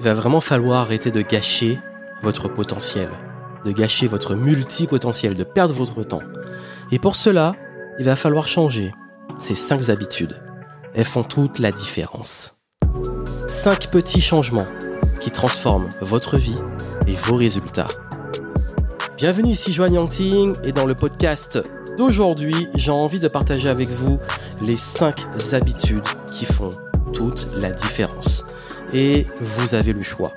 il va vraiment falloir arrêter de gâcher votre potentiel, de gâcher votre multipotentiel, de perdre votre temps. Et pour cela, il va falloir changer ces cinq habitudes. Elles font toute la différence. Cinq petits changements qui transforment votre vie et vos résultats. Bienvenue ici Joanne Yangting et dans le podcast d'aujourd'hui, j'ai envie de partager avec vous les cinq habitudes qui font toute la différence. Et vous avez le choix.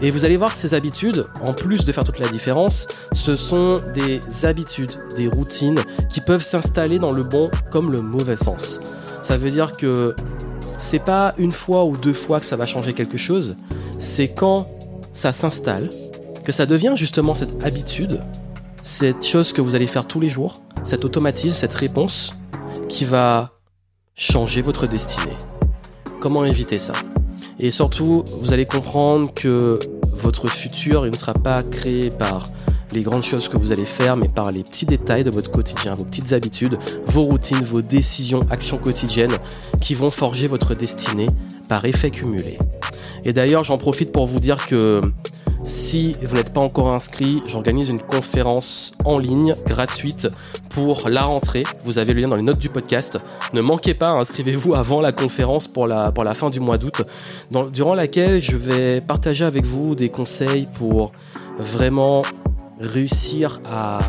Et vous allez voir ces habitudes, en plus de faire toute la différence, ce sont des habitudes, des routines qui peuvent s'installer dans le bon comme le mauvais sens. Ça veut dire que c'est pas une fois ou deux fois que ça va changer quelque chose, c'est quand ça s'installe, que ça devient justement cette habitude, cette chose que vous allez faire tous les jours, cet automatisme, cette réponse qui va changer votre destinée. Comment éviter ça? Et surtout, vous allez comprendre que votre futur ne sera pas créé par les grandes choses que vous allez faire, mais par les petits détails de votre quotidien, vos petites habitudes, vos routines, vos décisions, actions quotidiennes qui vont forger votre destinée par effet cumulé. Et d'ailleurs, j'en profite pour vous dire que si vous n'êtes pas encore inscrit, j'organise une conférence en ligne gratuite pour la rentrée. Vous avez le lien dans les notes du podcast. Ne manquez pas, inscrivez-vous avant la conférence pour la, pour la fin du mois d'août, durant laquelle je vais partager avec vous des conseils pour vraiment réussir à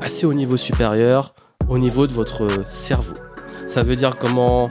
passer au niveau supérieur, au niveau de votre cerveau. Ça veut dire comment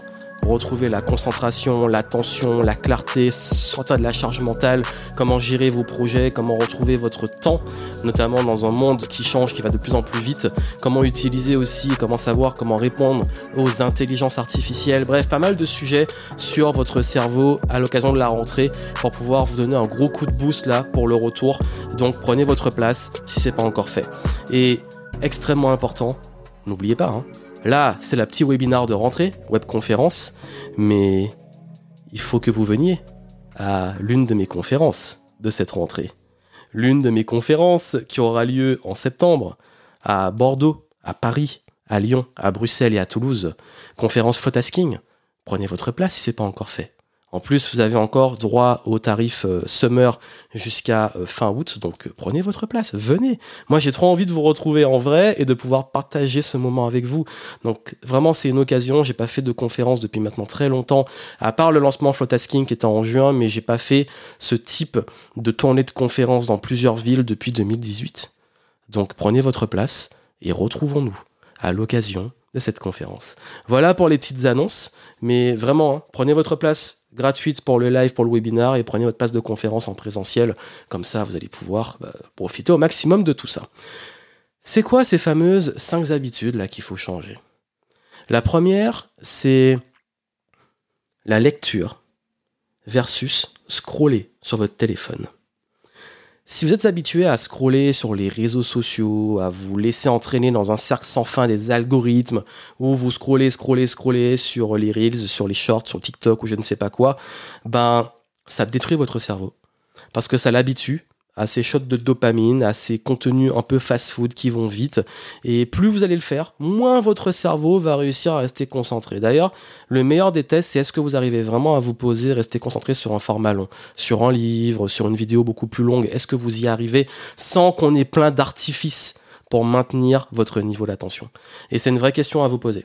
retrouver la concentration, l'attention, la clarté, sortir de la charge mentale, comment gérer vos projets, comment retrouver votre temps, notamment dans un monde qui change, qui va de plus en plus vite, comment utiliser aussi, comment savoir comment répondre aux intelligences artificielles, bref, pas mal de sujets sur votre cerveau à l'occasion de la rentrée pour pouvoir vous donner un gros coup de boost là pour le retour. Donc prenez votre place si c'est pas encore fait. Et extrêmement important, n'oubliez pas, hein, Là, c'est la petite webinar de rentrée, webconférence, mais il faut que vous veniez à l'une de mes conférences de cette rentrée. L'une de mes conférences qui aura lieu en septembre à Bordeaux, à Paris, à Lyon, à Bruxelles et à Toulouse. Conférence Flotasking. Prenez votre place si ce n'est pas encore fait. En plus, vous avez encore droit au tarif euh, summer jusqu'à euh, fin août, donc euh, prenez votre place, venez. Moi, j'ai trop envie de vous retrouver en vrai et de pouvoir partager ce moment avec vous. Donc vraiment, c'est une occasion. J'ai pas fait de conférence depuis maintenant très longtemps, à part le lancement Flotasking qui était en juin, mais j'ai pas fait ce type de tournée de conférence dans plusieurs villes depuis 2018. Donc prenez votre place et retrouvons-nous à l'occasion cette conférence. Voilà pour les petites annonces, mais vraiment, hein, prenez votre place gratuite pour le live, pour le webinar, et prenez votre place de conférence en présentiel. Comme ça, vous allez pouvoir bah, profiter au maximum de tout ça. C'est quoi ces fameuses 5 habitudes là qu'il faut changer? La première, c'est la lecture versus scroller sur votre téléphone. Si vous êtes habitué à scroller sur les réseaux sociaux, à vous laisser entraîner dans un cercle sans fin des algorithmes, où vous scrollez, scrollez, scrollez sur les reels, sur les shorts, sur TikTok ou je ne sais pas quoi, ben ça détruit votre cerveau. Parce que ça l'habitue à ces shots de dopamine, à ces contenus un peu fast-food qui vont vite. Et plus vous allez le faire, moins votre cerveau va réussir à rester concentré. D'ailleurs, le meilleur des tests, c'est est-ce que vous arrivez vraiment à vous poser, rester concentré sur un format long, sur un livre, sur une vidéo beaucoup plus longue? Est-ce que vous y arrivez sans qu'on ait plein d'artifices pour maintenir votre niveau d'attention? Et c'est une vraie question à vous poser.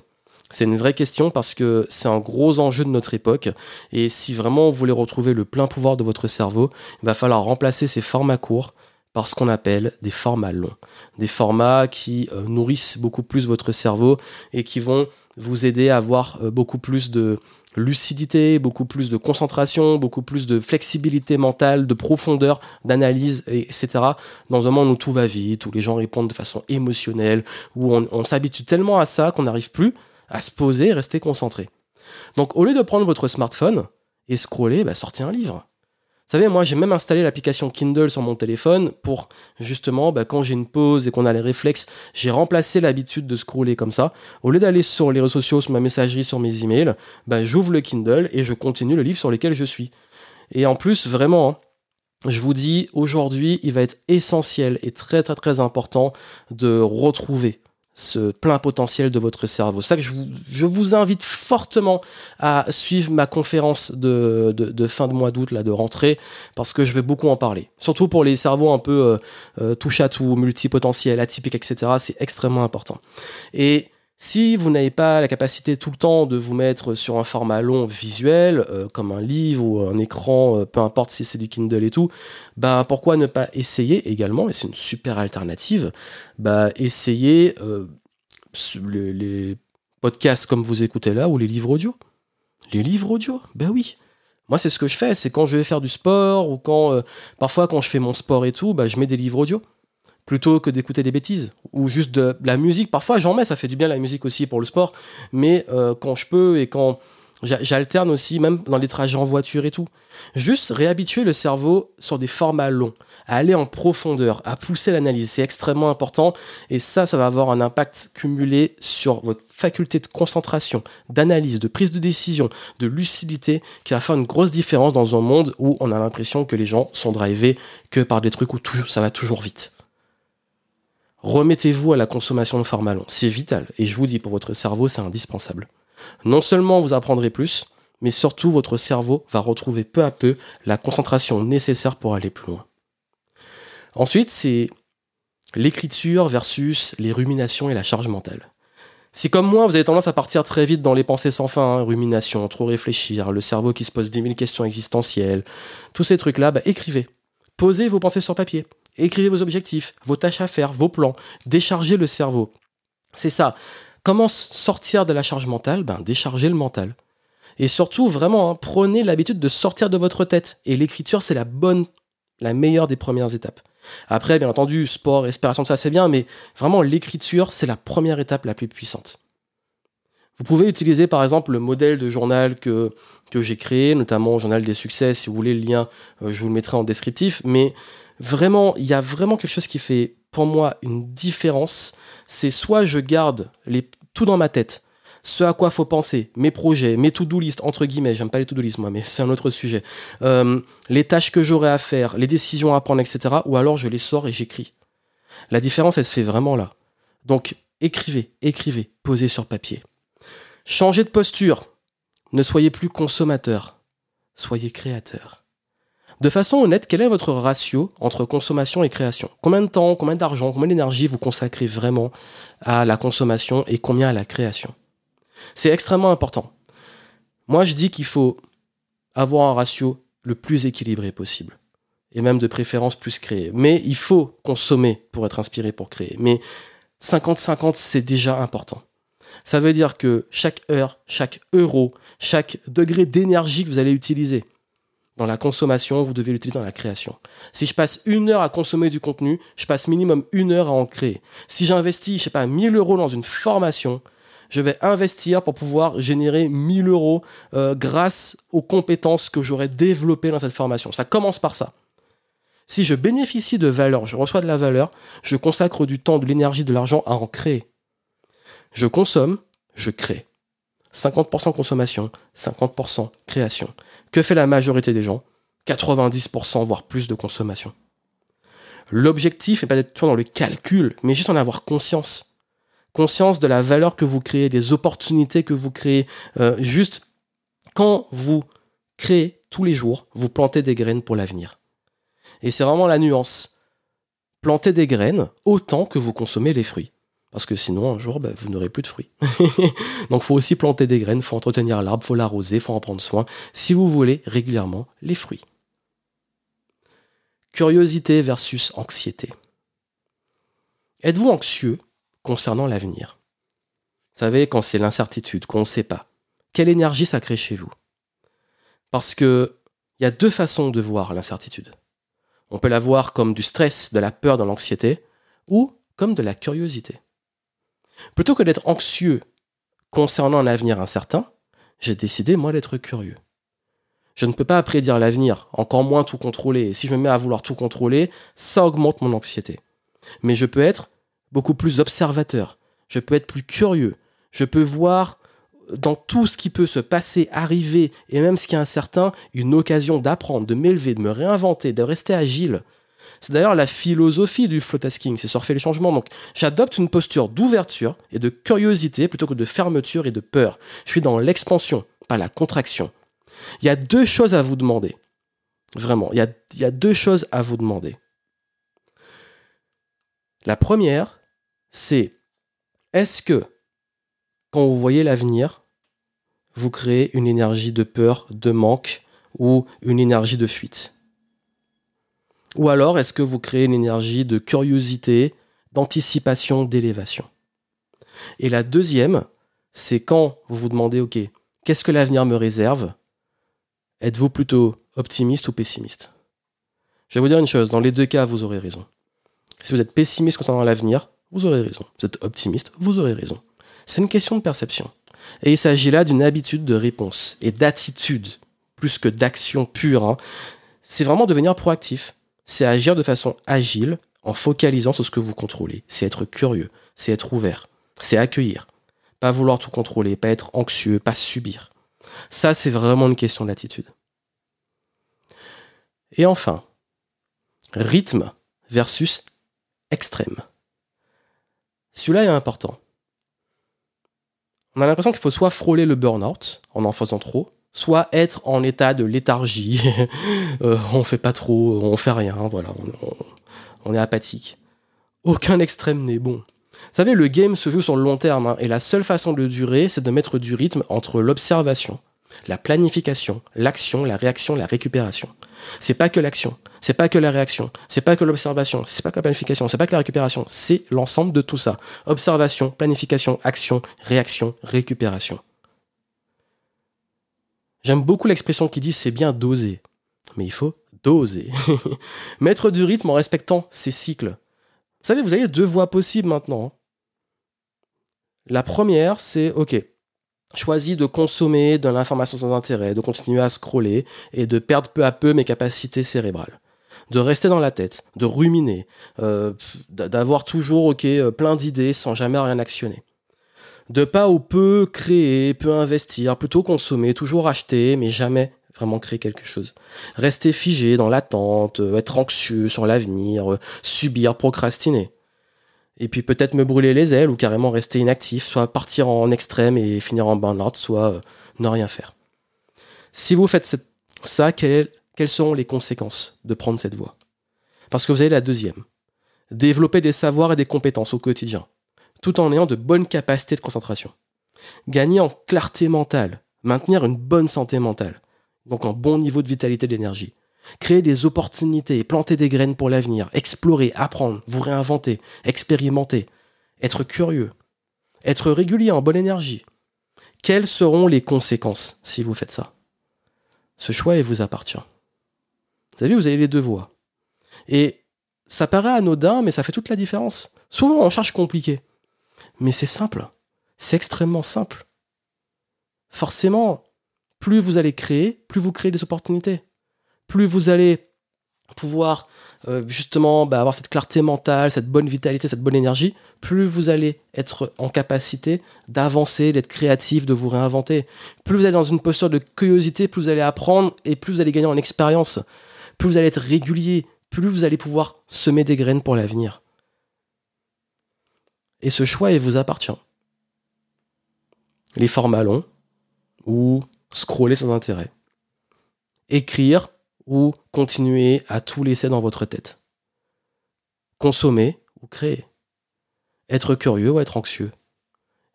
C'est une vraie question parce que c'est un gros enjeu de notre époque. Et si vraiment vous voulez retrouver le plein pouvoir de votre cerveau, il va falloir remplacer ces formats courts par ce qu'on appelle des formats longs. Des formats qui euh, nourrissent beaucoup plus votre cerveau et qui vont vous aider à avoir euh, beaucoup plus de lucidité, beaucoup plus de concentration, beaucoup plus de flexibilité mentale, de profondeur, d'analyse, etc. Dans un monde où tout va vite, où les gens répondent de façon émotionnelle, où on, on s'habitue tellement à ça qu'on n'arrive plus à se poser rester concentré. Donc au lieu de prendre votre smartphone et scroller, bah, sortez un livre. Vous savez, moi j'ai même installé l'application Kindle sur mon téléphone pour justement, bah, quand j'ai une pause et qu'on a les réflexes, j'ai remplacé l'habitude de scroller comme ça. Au lieu d'aller sur les réseaux sociaux, sur ma messagerie, sur mes emails, bah, j'ouvre le Kindle et je continue le livre sur lequel je suis. Et en plus, vraiment, hein, je vous dis, aujourd'hui, il va être essentiel et très très très important de retrouver ce plein potentiel de votre cerveau. Ça que je vous, je vous, invite fortement à suivre ma conférence de, de, fin de mois d'août, là, de rentrée, parce que je vais beaucoup en parler. Surtout pour les cerveaux un peu euh, euh touche à tout, multipotentiels, atypiques, etc. C'est extrêmement important. Et si vous n'avez pas la capacité tout le temps de vous mettre sur un format long visuel, euh, comme un livre ou un écran, euh, peu importe si c'est du Kindle et tout, bah pourquoi ne pas essayer également, et c'est une super alternative, bah essayer euh, les, podcasts comme vous écoutez là ou les livres audio. Les livres audio, bah oui. Moi, c'est ce que je fais, c'est quand je vais faire du sport ou quand, parfois, quand je fais mon sport et tout, bah, je mets des livres audio plutôt que d'écouter des bêtises ou juste de, la musique. Parfois, j'en mets, ça fait du bien la musique aussi pour le sport, mais euh, quand je peux et quand j'alterne aussi, même dans les trajets en voiture et tout. Juste réhabituer le cerveau sur des formats longs, à aller en profondeur, à pousser l'analyse. C'est extrêmement important et ça, ça va avoir un impact cumulé sur votre faculté de concentration, d'analyse, de prise de décision, de lucidité, qui va faire une grosse différence dans un monde où on a l'impression que les gens sont drivés que par des trucs où tout, ça va toujours vite. Remettez-vous à la consommation de format long. C'est vital. Et je vous dis, pour votre cerveau, c'est indispensable. Non seulement vous apprendrez plus, mais surtout votre cerveau va retrouver peu à peu la concentration nécessaire pour aller plus loin. Ensuite, c'est l'écriture versus les ruminations et la charge mentale. Si comme moi, vous avez tendance à partir très vite dans les pensées sans fin, hein, rumination, trop réfléchir, le cerveau qui se pose des mille questions existentielles, tous ces trucs-là, bah, écrivez. Posez vos pensées sur papier. Écrivez vos objectifs, vos tâches à faire, vos plans. Déchargez le cerveau. C'est ça. Comment sortir de la charge mentale? Ben, décharger le mental. Et surtout, vraiment, hein, prenez l'habitude de sortir de votre tête. Et l'écriture, c'est la bonne, la meilleure des premières étapes. Après, bien entendu, sport, respiration, ça c'est bien, mais vraiment, l'écriture, c'est la première étape la plus puissante. Vous pouvez utiliser par exemple le modèle de journal que, que j'ai créé, notamment Journal des succès. Si vous voulez le lien, euh, je vous le mettrai en descriptif. Mais vraiment, il y a vraiment quelque chose qui fait pour moi une différence. C'est soit je garde tout dans ma tête, ce à quoi faut penser, mes projets, mes to-do list, entre guillemets, j'aime pas les to-do list moi, mais c'est un autre sujet, euh, les tâches que j'aurai à faire, les décisions à prendre, etc. Ou alors je les sors et j'écris. La différence, elle se fait vraiment là. Donc écrivez, écrivez, posez sur papier. Changez de posture. Ne soyez plus consommateur, soyez créateur. De façon honnête, quel est votre ratio entre consommation et création? Combien de temps, combien d'argent, combien d'énergie vous consacrez vraiment à la consommation et combien à la création? C'est extrêmement important. Moi, je dis qu'il faut avoir un ratio le plus équilibré possible. Et même de préférence plus créer. Mais il faut consommer pour être inspiré pour créer. Mais 50-50, c'est déjà important. Ça veut dire que chaque heure, chaque euro, chaque degré d'énergie que vous allez utiliser, dans la consommation, vous devez l'utiliser dans la création. Si je passe une heure à consommer du contenu, je passe minimum une heure à en créer. Si j'investis, je sais pas, 1000 euros dans une formation, je vais investir pour pouvoir générer 1000 euros euh, grâce aux compétences que j'aurais développées dans cette formation. Ça commence par ça. Si je bénéficie de valeur, je reçois de la valeur, je consacre du temps, de l'énergie, de l'argent à en créer. Je consomme, je crée. 50% consommation, 50% création. Que fait la majorité des gens? 90% voire plus de consommation. L'objectif n'est pas d'être toujours dans le calcul, mais juste en avoir conscience. Conscience de la valeur que vous créez, des opportunités que vous créez. Euh, juste quand vous créez tous les jours, vous plantez des graines pour l'avenir. Et c'est vraiment la nuance. Plantez des graines autant que vous consommez les fruits. Parce que sinon, un jour, bah, vous n'aurez plus de fruits. Donc, faut aussi planter des graines, faut entretenir l'arbre, faut l'arroser, faut en prendre soin, si vous voulez régulièrement les fruits. Curiosité versus anxiété. Êtes-vous anxieux concernant l'avenir? Vous savez, quand c'est l'incertitude, qu'on ne sait pas, quelle énergie ça crée chez vous? Parce que il y a deux façons de voir l'incertitude. On peut la voir comme du stress, de la peur, de l'anxiété, ou comme de la curiosité. Plutôt que d'être anxieux concernant un avenir incertain, j'ai décidé, moi, d'être curieux. Je ne peux pas prédire l'avenir, encore moins tout contrôler. Et si je me mets à vouloir tout contrôler, ça augmente mon anxiété. Mais je peux être beaucoup plus observateur. Je peux être plus curieux. Je peux voir dans tout ce qui peut se passer, arriver, et même ce qui est incertain, une occasion d'apprendre, de m'élever, de me réinventer, de rester agile. C'est d'ailleurs la philosophie du flow tasking, c'est surfer les changements. Donc j'adopte une posture d'ouverture et de curiosité plutôt que de fermeture et de peur. Je suis dans l'expansion, pas la contraction. Il y a deux choses à vous demander. Vraiment, il y a, il y a deux choses à vous demander. La première, c'est est-ce que quand vous voyez l'avenir, vous créez une énergie de peur, de manque ou une énergie de fuite? Ou alors est-ce que vous créez une énergie de curiosité, d'anticipation, d'élévation? Et la deuxième, c'est quand vous vous demandez, OK, qu'est-ce que l'avenir me réserve? Êtes-vous plutôt optimiste ou pessimiste? Je vais vous dire une chose, dans les deux cas, vous aurez raison. Si vous êtes pessimiste concernant l'avenir, vous aurez raison. Vous êtes optimiste, vous aurez raison. C'est une question de perception. Et il s'agit là d'une habitude de réponse et d'attitude, plus que d'action pure. Hein. C'est vraiment devenir proactif. C'est agir de façon agile en focalisant sur ce que vous contrôlez. C'est être curieux, c'est être ouvert, c'est accueillir. Pas vouloir tout contrôler, pas être anxieux, pas subir. Ça, c'est vraiment une question d'attitude. Et enfin, rythme versus extrême. Celui-là est important. On a l'impression qu'il faut soit frôler le burn-out en en faisant trop, soit être en état de léthargie. euh, on fait pas trop, on fait rien, voilà, on, est apathique. Aucun extrême n'est bon. Vous savez, le game se joue sur le long terme, hein, et la seule façon de durer, c'est de mettre du rythme entre l'observation, la planification, l'action, la réaction, la récupération. C'est pas que l'action, c'est pas que la réaction, c'est pas que l'observation, c'est pas que la planification, c'est pas que la récupération, c'est l'ensemble de tout ça. Observation, planification, action, réaction, récupération. J'aime beaucoup l'expression qui dit c'est bien doser, mais il faut doser. Mettre du rythme en respectant ces cycles. Vous savez, vous avez deux voies possibles maintenant. La première, c'est OK, choisi de consommer de l'information sans intérêt, de continuer à scroller et de perdre peu à peu mes capacités cérébrales. De rester dans la tête, de ruminer, euh, d'avoir toujours ok euh, plein d'idées sans jamais rien actionner. De pas ou peu créer, peu investir, plutôt consommer, toujours acheter, mais jamais vraiment créer quelque chose. Rester figé dans l'attente, euh, être anxieux sur l'avenir, subir, procrastiner et puis peut-être me brûler les ailes ou carrément rester inactif, soit partir en extrême et finir en burn-out, soit euh, ne rien faire. Si vous faites ça, quelles, seront les conséquences de prendre cette voie? Parce que vous avez la deuxième. Développer des savoirs et des compétences au quotidien, tout en ayant de bonnes capacités de concentration. Gagner en clarté mentale, maintenir une bonne santé mentale, donc un bon niveau de vitalité d'énergie Créer des opportunités, planter des graines pour l'avenir, explorer, apprendre, vous réinventer, expérimenter, être curieux, être régulier en bonne énergie. Quelles seront les conséquences si vous faites ça? Ce choix, il vous appartient. Vous avez vous avez les deux voies. Et ça paraît anodin, mais ça fait toute la différence. Souvent, on cherche compliqué. Mais c'est simple. C'est extrêmement simple. Forcément, plus vous allez créer, plus vous créez des opportunités plus vous allez pouvoir euh, justement bah, avoir cette clarté mentale, cette bonne vitalité, cette bonne énergie, plus vous allez être en capacité d'avancer, d'être créatif, de vous réinventer. Plus vous allez dans une posture de curiosité, plus vous allez apprendre et plus vous allez gagner en expérience. Plus vous allez être régulier, plus vous allez pouvoir semer des graines pour l'avenir. Et ce choix, vous appartient. Les formats longs ou scroller sans intérêt. Écrire ou continuer à tout laisser dans votre tête. Consommer ou créer. Être curieux ou être anxieux.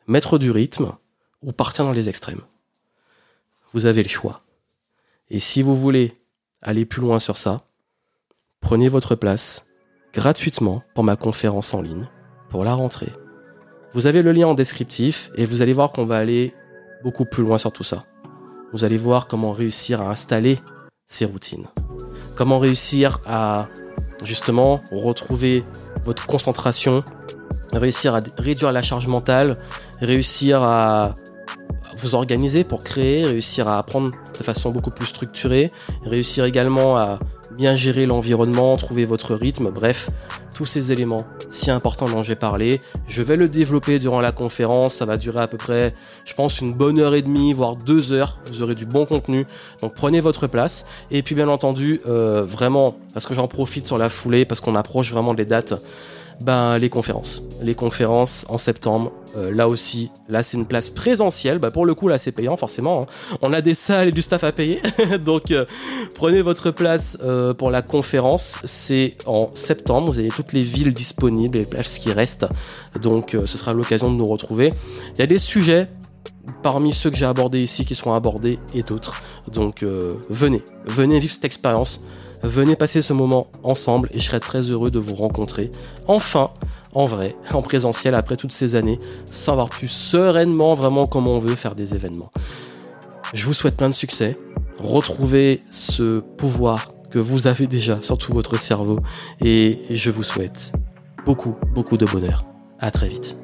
Mettre du rythme ou partir dans les extrêmes. Vous avez le choix. Et si vous voulez aller plus loin sur ça, prenez votre place gratuitement pour ma conférence en ligne pour la rentrée. Vous avez le lien en descriptif et vous allez voir qu'on va aller beaucoup plus loin sur tout ça. Vous allez voir comment réussir à installer ces routines. Comment réussir à justement retrouver votre concentration, réussir à réduire la charge mentale, réussir à vous organiser pour créer, réussir à apprendre de façon beaucoup plus structurée, réussir également à bien gérer l'environnement, trouver votre rythme, bref, tous ces éléments si importants dont j'ai parlé. Je vais le développer durant la conférence, ça va durer à peu près, je pense, une bonne heure et demie, voire deux heures. Vous aurez du bon contenu, donc prenez votre place. Et puis bien entendu, euh, vraiment, parce que j'en profite sur la foulée, parce qu'on approche vraiment des dates ben, les conférences. Les conférences en septembre, euh, là aussi, là c'est une place présentielle. Bah, pour le coup, là c'est payant forcément. Hein. On a des salles et du staff à payer. Donc euh, prenez votre place euh, pour la conférence. C'est en septembre. Vous avez toutes les villes disponibles, les places qui restent. Donc ce sera l'occasion de nous retrouver. Il y a des sujets parmi ceux que j'ai abordés ici qui seront abordés et d'autres. Donc venez, venez vivre cette expérience. Venez passer ce moment ensemble et je serai très heureux de vous rencontrer. Enfin, en vrai, en présentiel après toutes ces années, savoir plus sereinement vraiment comment on veut faire des événements. Je vous souhaite plein de succès. Retrouvez ce pouvoir que vous avez déjà sur tout votre cerveau et je vous souhaite beaucoup, beaucoup de bonheur. À très vite.